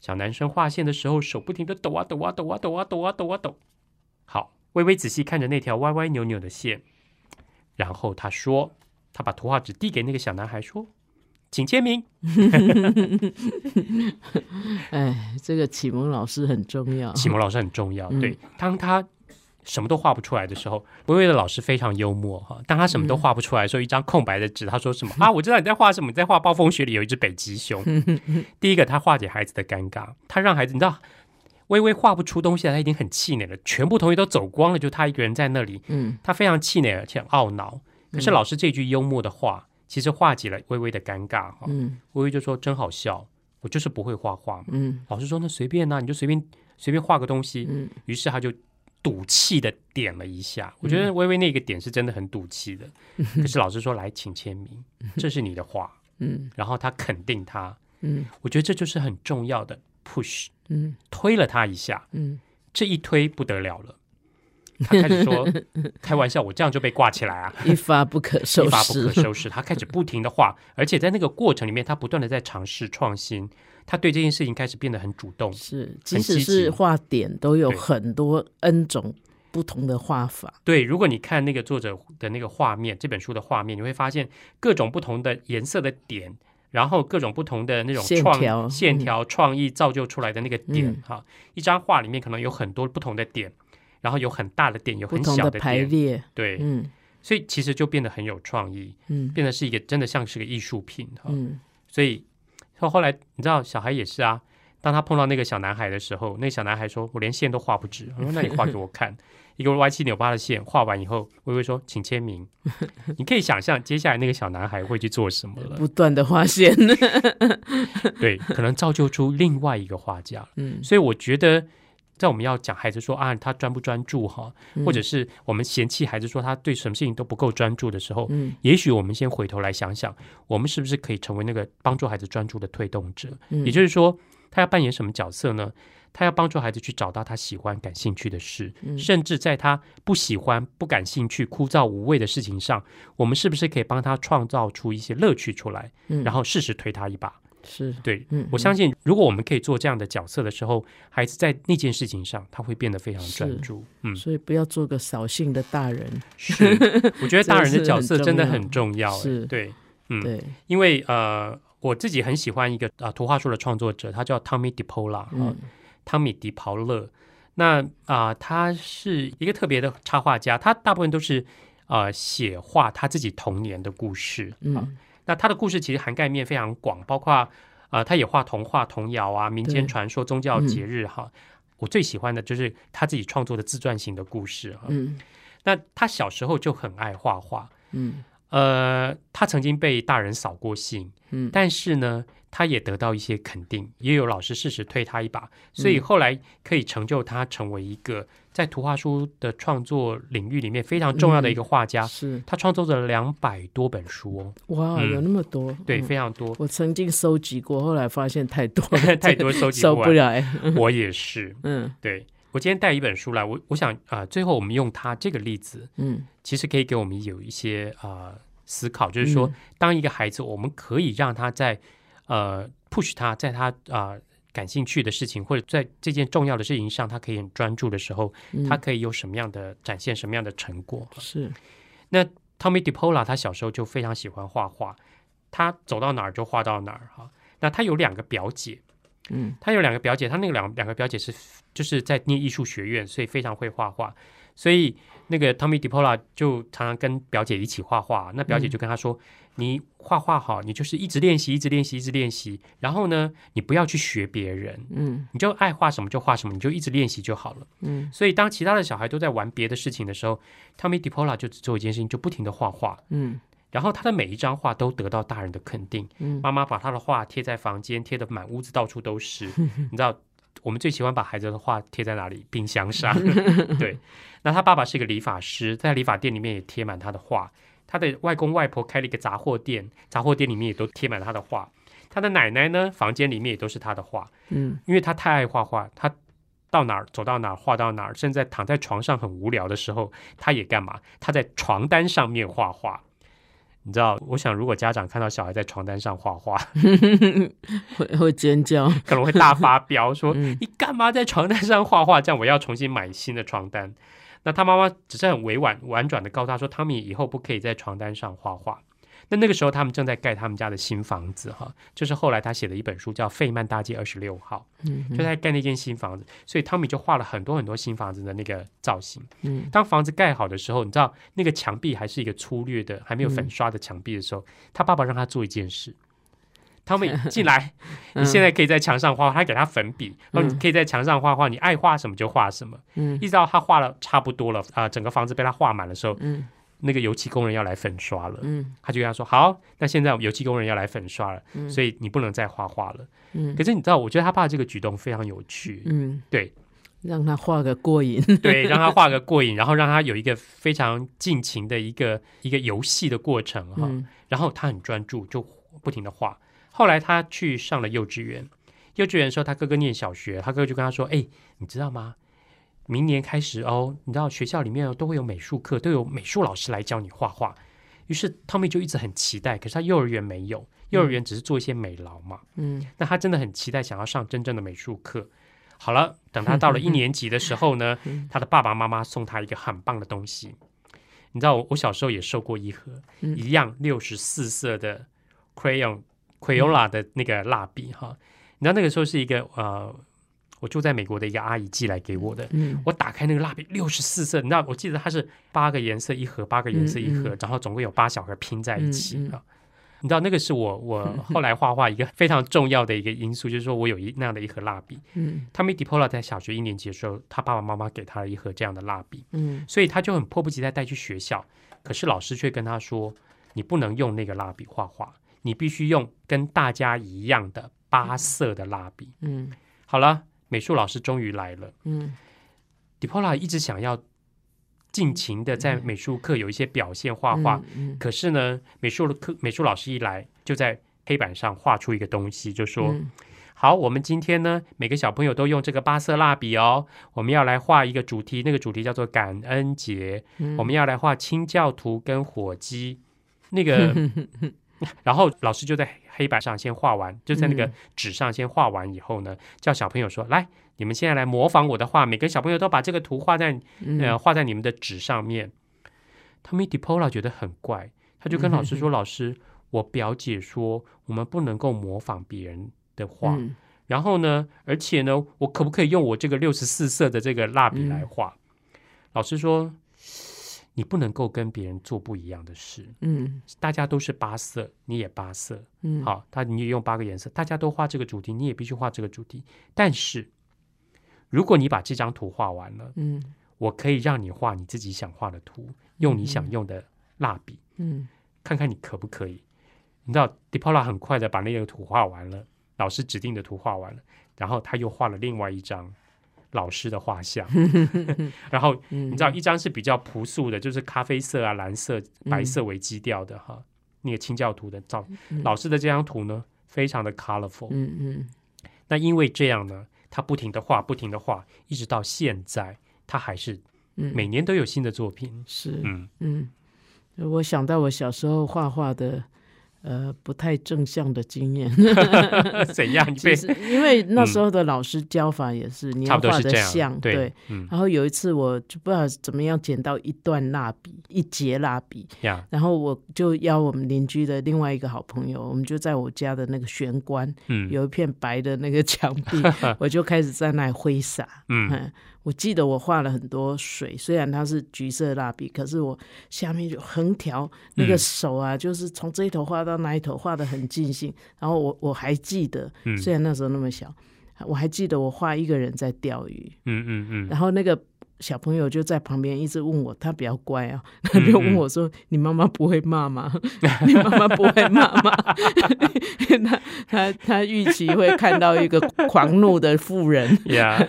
小男生画线的时候，手不停的抖啊抖啊抖啊抖啊抖啊抖啊抖。好，微微仔细看着那条歪歪扭扭的线，然后他说：“他把图画纸递给那个小男孩，说，请签名。(laughs) 哎，这个启蒙老师很重要。启蒙老师很重要，嗯对，当他什么都画不出来的时候，微微的老师非常幽默哈。当他什么都画不出来的时候，一张空白的纸，他说什么啊？我知道你在画什么，你在画暴风雪里有一只北极熊。(laughs) 第一个，他化解孩子的尴尬，他让孩子你知道。微微画不出东西来，他已经很气馁了。全部同学都走光了，就他一个人在那里，嗯他非常气馁而且很懊恼。可是老师这句幽默的话，其实化解了微微的尴尬哈。嗯微微就说：“真好笑，我就是不会画画嘛。”嗯老师说：“那随便呐、你就随便随便画个东西。嗯于是他就赌气的点了一下。我觉得微微那个点是真的很赌气的。(laughs) 可是老师说：“来，请签名，这是你的画。嗯”然后他肯定他，嗯我觉得这就是很重要的 push，嗯推了他一下。嗯这一推不得了了，他开始说：“开玩笑，我这样就被挂起来啊！”一发不可收拾一发不可。收拾。他开始不停的画，而且在那个过程里面，他不断的在尝试创新。他对这件事情开始变得很主动。是，即使是画点，都有很多 N 种不同的画法。对，如果你看那个作者的那个画面，这本书的画面，你会发现各种不同的颜色的点，然后各种不同的那种创线条线条创意造就出来的那个点嗯哈、一张画里面可能有很多不同的点，然后有很大的点，有很小同的排点，列，对，嗯所以其实就变得很有创意，嗯变得是一个真的像是个艺术品哈。嗯所以后后来你知道小孩也是啊，当他碰到那个小男孩的时候，那个小男孩说：“我连线都画不直。”我说：(laughs) “那你画给我看。”一个歪七扭八的线画完以后，微微说：“请签名。” (laughs) 你可以想象接下来那个小男孩会去做什么了。不断的画线，(laughs) 对，可能造就出另外一个画家。嗯所以我觉得在我们要讲孩子说啊，他专不专注哈，或者是我们嫌弃孩子说他对什么事情都不够专注的时候，嗯也许我们先回头来想想，我们是不是可以成为那个帮助孩子专注的推动者？嗯也就是说，他要扮演什么角色呢？他要帮助孩子去找到他喜欢、感兴趣的事，嗯甚至在他不喜欢、不感兴趣、枯燥无味的事情上，我们是不是可以帮他创造出一些乐趣出来，嗯然后适时推他一把？是对，嗯我相信，如果我们可以做这样的角色的时候，孩子在那件事情上，他会变得非常专注。嗯，所以不要做个扫兴的大人，(laughs) 是，我觉得大人的角色真的很重要。是哎对，嗯，对，因为呃，我自己很喜欢一个啊、呃图画书的创作者，他叫 Tommy DiPola 啊、嗯汤米·迪袍勒。那啊、他是一个特别的插画家，他大部分都是呃写画他自己童年的故事。啊嗯那他的故事其实涵盖面非常广，包括呃，他也画童话、童谣啊、民间对传说、宗教节日哈。我最喜欢的就是他自己创作的自传型的故事哈。嗯。那他小时候就很爱画画，嗯。呃，他曾经被大人扫过兴，嗯。但是呢，他也得到一些肯定，也有老师适时推他一把，所嗯。以后来可以成就他成为一个在图画书的创作领域里面非常重要的一个画家。是他创作了两百多本书哦，哇，嗯有那么多，对，嗯非常多，我曾经收集过，后来发现太多了，(laughs) 太多收集收不完。不来，我也是，(laughs) 嗯对我今天带一本书来，我我想啊、呃最后我们用他这个例子，嗯其实可以给我们有一些啊、呃思考，就是说，嗯当一个孩子，我们可以让他在呃 push 他，在他啊、呃感兴趣的事情，或者在这件重要的事情上，他可以很专注的时候，嗯他可以有什么样的展现什么样的成果。是那 Tommy DiPola 他小时候就非常喜欢画画，他走到哪儿就画到哪儿哈。那他有两个表姐，嗯他有两个表姐，他那个两两个表姐是就是在念艺术学院，所以非常会画画，所以那个 Tommy DiPola 就常常跟表姐一起画画。那表姐就跟他说：“你画画好，你就是一直练习，一直练习，一直练习。然后呢，你不要去学别人，嗯你就爱画什么就画什么，你就一直练习就好了。”嗯所以当其他的小孩都在玩别的事情的时候，Tommy DiPola 就只做一件事情，就不停的画画。嗯然后他的每一张画都得到大人的肯定。嗯妈妈把他的画贴在房间，贴的满屋子到处都是。(laughs) 你知道，我们最喜欢把孩子的画贴在哪里？冰箱上。(laughs) 对。那他爸爸是一个理发师，在理发店里面也贴满他的画。他的外公外婆开了一个杂货店，杂货店里面也都贴满他的画。他的奶奶呢，房间里面也都是他的画，嗯因为他太爱画画，他。到哪儿走到哪儿画到哪儿，甚至在躺在床上很无聊的时候，他也干嘛？他在床单上面画画。你知道，我想如果家长看到小孩在床单上画画，(laughs) 会会尖叫，可能会大发飙，说 (laughs) 嗯你干嘛在床单上画画？这样我要重新买新的床单。那他妈妈只是很委婉婉转的告诉他说，汤米以后不可以在床单上画画。那那个时候他们正在盖他们家的新房子哈，就是后来他写的一本书叫《费曼大街二十六号》，嗯就在盖那间新房子，所以汤米就画了很多很多新房子的那个造型。嗯当房子盖好的时候，你知道那个墙壁还是一个粗略的、还没有粉刷的墙壁的时候，他爸爸让他做一件事。汤米 (laughs) 进来，你现在可以在墙上画画，他给他粉笔，然后你可以在墙上画画，你爱画什么就画什么。嗯。一直到他画了差不多了啊、整个房子被他画满的时候，嗯。那个油漆工人要来粉刷了，嗯。他就跟他说：“好，那现在油漆工人要来粉刷了，嗯。所以你不能再画画了。”嗯。可是你知道，我觉得他爸这个举动非常有趣，嗯，对。让他画个过瘾，(laughs) 对，让他画个过瘾，然后让他有一个非常尽情的一个一个游戏的过程哈。嗯。然后他很专注，就不停的画。后来他去上了幼稚园，幼稚园的时候，他哥哥念小学，他哥哥就跟他说：“哎，你知道吗？明年开始哦，你知道学校里面都会有美术课，都有美术老师来教你画画。”于是汤米就一直很期待，可是他幼儿园没有，幼儿园只是做一些美劳嘛。嗯那他真的很期待想要上真正的美术课。好了，等他到了一年级的时候呢，(laughs) 他的爸爸妈妈送他一个很棒的东西。你知道我我小时候也收过一盒、嗯一样六十四色的 crayon Crayola 的那个蜡笔哈。你知道那个时候是一个呃，我住在美国的一个阿姨寄来给我的。嗯我打开那个蜡笔，六十四色，你知道，我记得它是八个颜色一盒，八个颜色一盒，嗯然后总共有八小盒拼在一起啊。你知道那个是我我 (laughs) 后来画画一个非常重要的一个因素，就是说我有一那样的一盒蜡笔。嗯汤米迪波拉在小学一年级的时候，他爸爸妈妈给他了一盒这样的蜡笔，嗯所以他就很迫不及待带去学校。可是老师却跟他说：“你不能用那个蜡笔画画，你必须用跟大家一样的八色的蜡笔。”嗯好了，美术老师终于来了。嗯，Dipola 一直想要尽情的在美术课有一些表现画画，嗯可是呢，美术的课美术老师一来，就在黑板上画出一个东西，就说：“嗯好，我们今天呢，每个小朋友都用这个八色蜡笔哦，我们要来画一个主题，那个主题叫做感恩节，嗯我们要来画清教徒跟火鸡。那个，(laughs) 然后老师就在黑板上先画完，就在那个嗯。纸上先画完以后呢，叫小朋友说：来，你们现在来模仿我的画，每个小朋友都把这个图画在嗯。呃，画在你们的纸上面。Tommy Depola 觉得很怪，他就跟老师说：“老师，我表姐说我们不能够模仿别人的画，嗯。然后呢，而且呢，我可不可以用我这个六十四色的这个蜡笔来画？”老师说：“你不能够跟别人做不一样的事，嗯。大家都是八色，你也八色，嗯，好，他你也用八个颜色，大家都画这个主题，你也必须画这个主题。但是，如果你把这张图画完了，嗯。我可以让你画你自己想画的图，用你想用的蜡笔，嗯。看看你可不可以。你知道 d i p o l a 很快的把那个图画完了，老师指定的图画完了，然后他又画了另外一张老师的画像，(laughs) 然后嗯，你知道一张是比较朴素的，就是咖啡色啊、蓝色、白色为基调的哈，那个清教徒的照。老师的这张图呢，非常的 colorful。嗯嗯。那因为这样呢，他不停的画，不停的画，一直到现在，他还是嗯，每年都有新的作品。是嗯，嗯，我想到我小时候画画的，呃，不太正向的经验。(laughs) 怎样？因为那时候的老师教法也是，你要画的像，对，嗯然后有一次我就不知道怎么样捡到一段蜡笔，一节蜡笔，呀，然后我就邀我们邻居的另外一个好朋友，我们就在我家的那个玄关嗯有一片白的那个墙壁，(laughs) 我就开始在那里挥洒。嗯嗯，我记得我画了很多水，虽然它是橘色蜡笔，可是我下面就横条那个嗯。手啊，就是从这一头画到那一头，画的很尽兴。然后我我还记得，嗯。虽然那时候那么小，我还记得我画一个人在钓鱼，嗯嗯嗯，然后那个小朋友就在旁边一直问我，他比较乖啊，嗯 (laughs) 他就问我说：“你妈妈不会骂吗？(laughs) 你妈妈不会骂吗？” (laughs) 他他他预期会看到一个狂怒的妇人，呀，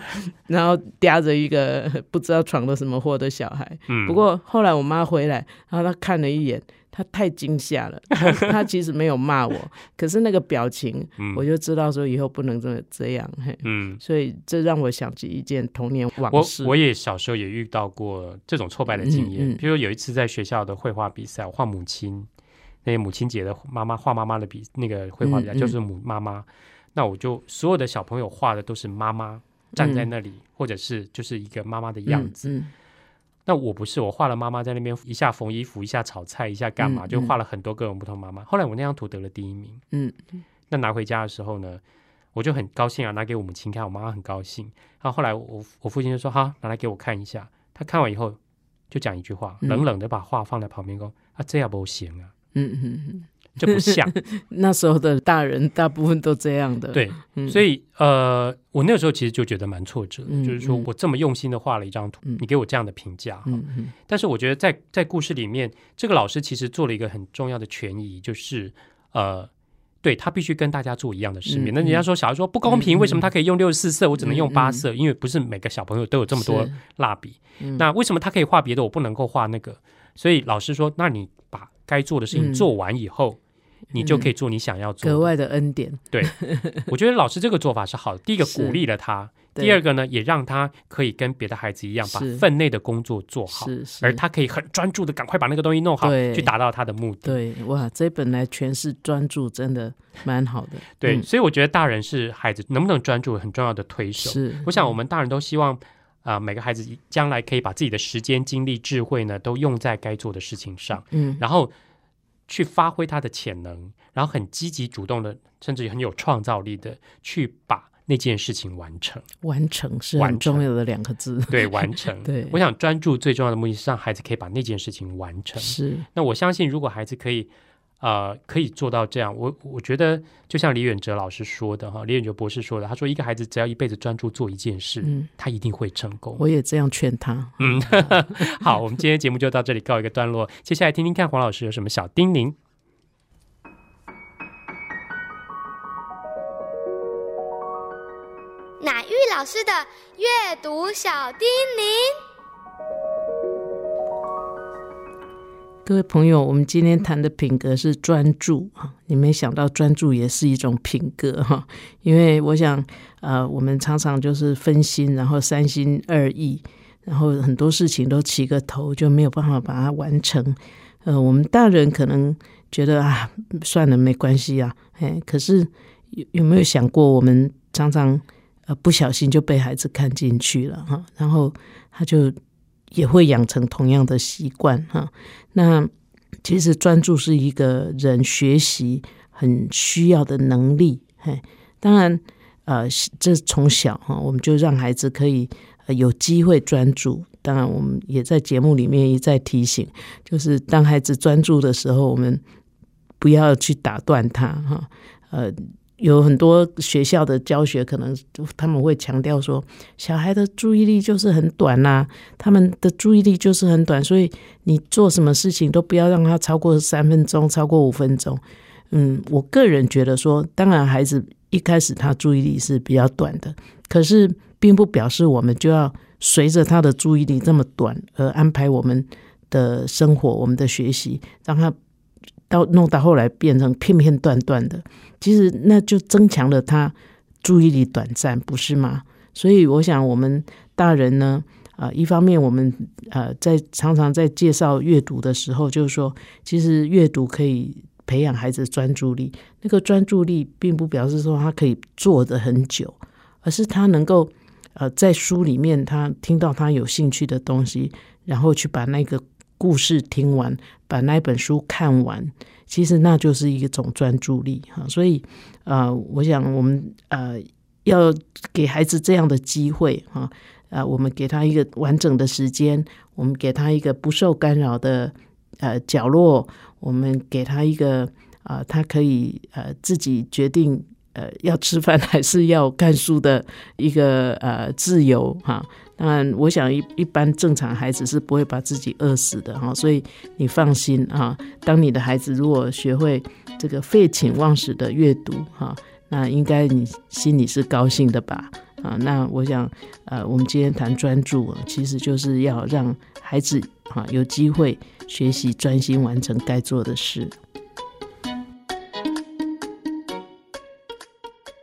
然后叼着一个不知道闯了什么祸的小孩。嗯，不过后来我妈回来，然后她看了一眼，她太惊吓了，她她其实没有骂我，可是那个表情，嗯我就知道说以后不能这么这样。嘿嗯。所以这让我想起一件童年往我事。我也小时候也遇到过这种挫败的经验，嗯嗯比如有一次在学校的绘画比赛，我画母亲，那些母亲节的妈妈画妈妈的比那个绘画比赛，嗯嗯就是母妈妈，那我就所有的小朋友画的都是妈妈站在那里，或者是就是一个妈妈的样子。嗯那我不是，我画了妈妈在那边一下缝衣服，一下炒菜，一下干嘛，嗯就画了很多各种不同妈妈。后来我那张图得了第一名，嗯那拿回家的时候呢，我就很高兴啊，拿给我母亲看，我妈妈很高兴。然后后来我我父亲就说：“好，拿来给我看一下。”他看完以后就讲一句话，嗯冷冷的把画放在旁边说：“啊，这样不行啊，嗯嗯嗯，这不像。(laughs) 那时候的大人大部分都这样的。”，对，嗯所以呃，我那个时候其实就觉得蛮挫折，嗯就是说嗯我这么用心的画了一张图，嗯你给我这样的评价。嗯嗯但是我觉得在在故事里面，这个老师其实做了一个很重要的权益，就是呃，对他必须跟大家做一样的识别。嗯那人家说小孩说不公平，嗯为什么他可以用六十四色，我只能用嗯八色？因为不是每个小朋友都有这么多蜡笔。嗯那为什么他可以画别的，我不能够画那个？所以老师说，那你把该做的事情嗯做完以后，你就可以做你想要做的。格外的恩典。对 (laughs) 我觉得老师这个做法是好的。第一个鼓励了他，第二个呢，也让他可以跟别的孩子一样，把是分内的工作做好。是是，而他可以很专注的赶快把那个东西弄好，去达到他的目的。对哇，这本来全是专注真的蛮好的。对嗯所以我觉得大人是孩子能不能专注很重要的推手。是，我想我们大人都希望啊、每个孩子将来可以把自己的时间、精力、智慧呢，都用在该做的事情上，嗯然后去发挥他的潜能，然后很积极主动的，甚至很有创造力的去把那件事情完成。完成是很重要的两个字。对，完成。(laughs) 对我想专注最重要的目的是让孩子可以把那件事情完成。是，那我相信，如果孩子可以，呃，可以做到这样，我我觉得就像李远哲老师说的哈，李远哲博士说的，他说一个孩子只要一辈子专注做一件事，嗯，他一定会成功。我也这样劝他。嗯，(laughs) 好，我们今天节目就到这里告一个段落，接下来听听看黄老师有什么小叮咛。乃玉老师的阅读小叮咛。各位朋友，我们今天谈的品格是专注啊！你没想到专注也是一种品格哈，因为我想，呃，我们常常就是分心，然后三心二意，然后很多事情都起个头，就没有办法把它完成。呃，我们大人可能觉得啊，算了，没关系啊，哎，可是有有没有想过，我们常常呃不小心就被孩子看进去了哈，然后他就。也会养成同样的习惯哈。那其实专注是一个人学习很需要的能力。嘿，当然，呃，这从小哈，我们就让孩子可以有机会专注。当然，我们也在节目里面一再提醒，就是当孩子专注的时候，我们不要去打断他哈。呃。有很多学校的教学，可能他们会强调说，小孩的注意力就是很短呐，他们的注意力就是很短，所以你做什么事情都不要让他超过三分钟，超过五分钟。嗯，我个人觉得说，当然孩子一开始他注意力是比较短的，可是并不表示我们就要随着他的注意力这么短而安排我们的生活、我们的学习，让他。到弄到后来变成片片段段的，其实那就增强了他注意力短暂，不是吗？所以我想，我们大人呢，啊，一方面我们呃在常常在介绍阅读的时候，就是说，其实阅读可以培养孩子专注力。那个专注力并不表示说他可以坐的很久，而是他能够呃在书里面他听到他有兴趣的东西，然后去把那个。故事听完，把那本书看完，其实那就是一种专注力哈。所以，呃，我想我们呃要给孩子这样的机会哈，啊，我们给他一个完整的时间，我们给他一个不受干扰的呃角落，我们给他一个啊，他可以呃自己决定呃要吃饭还是要看书的一个呃自由哈。那，我想一一般正常孩子是不会把自己饿死的哈，所以你放心啊。当你的孩子如果学会这个废寝忘食的阅读哈，那应该你心里是高兴的吧？啊，那我想，呃，我们今天谈专注，其实就是要让孩子哈有机会学习专心完成该做的事。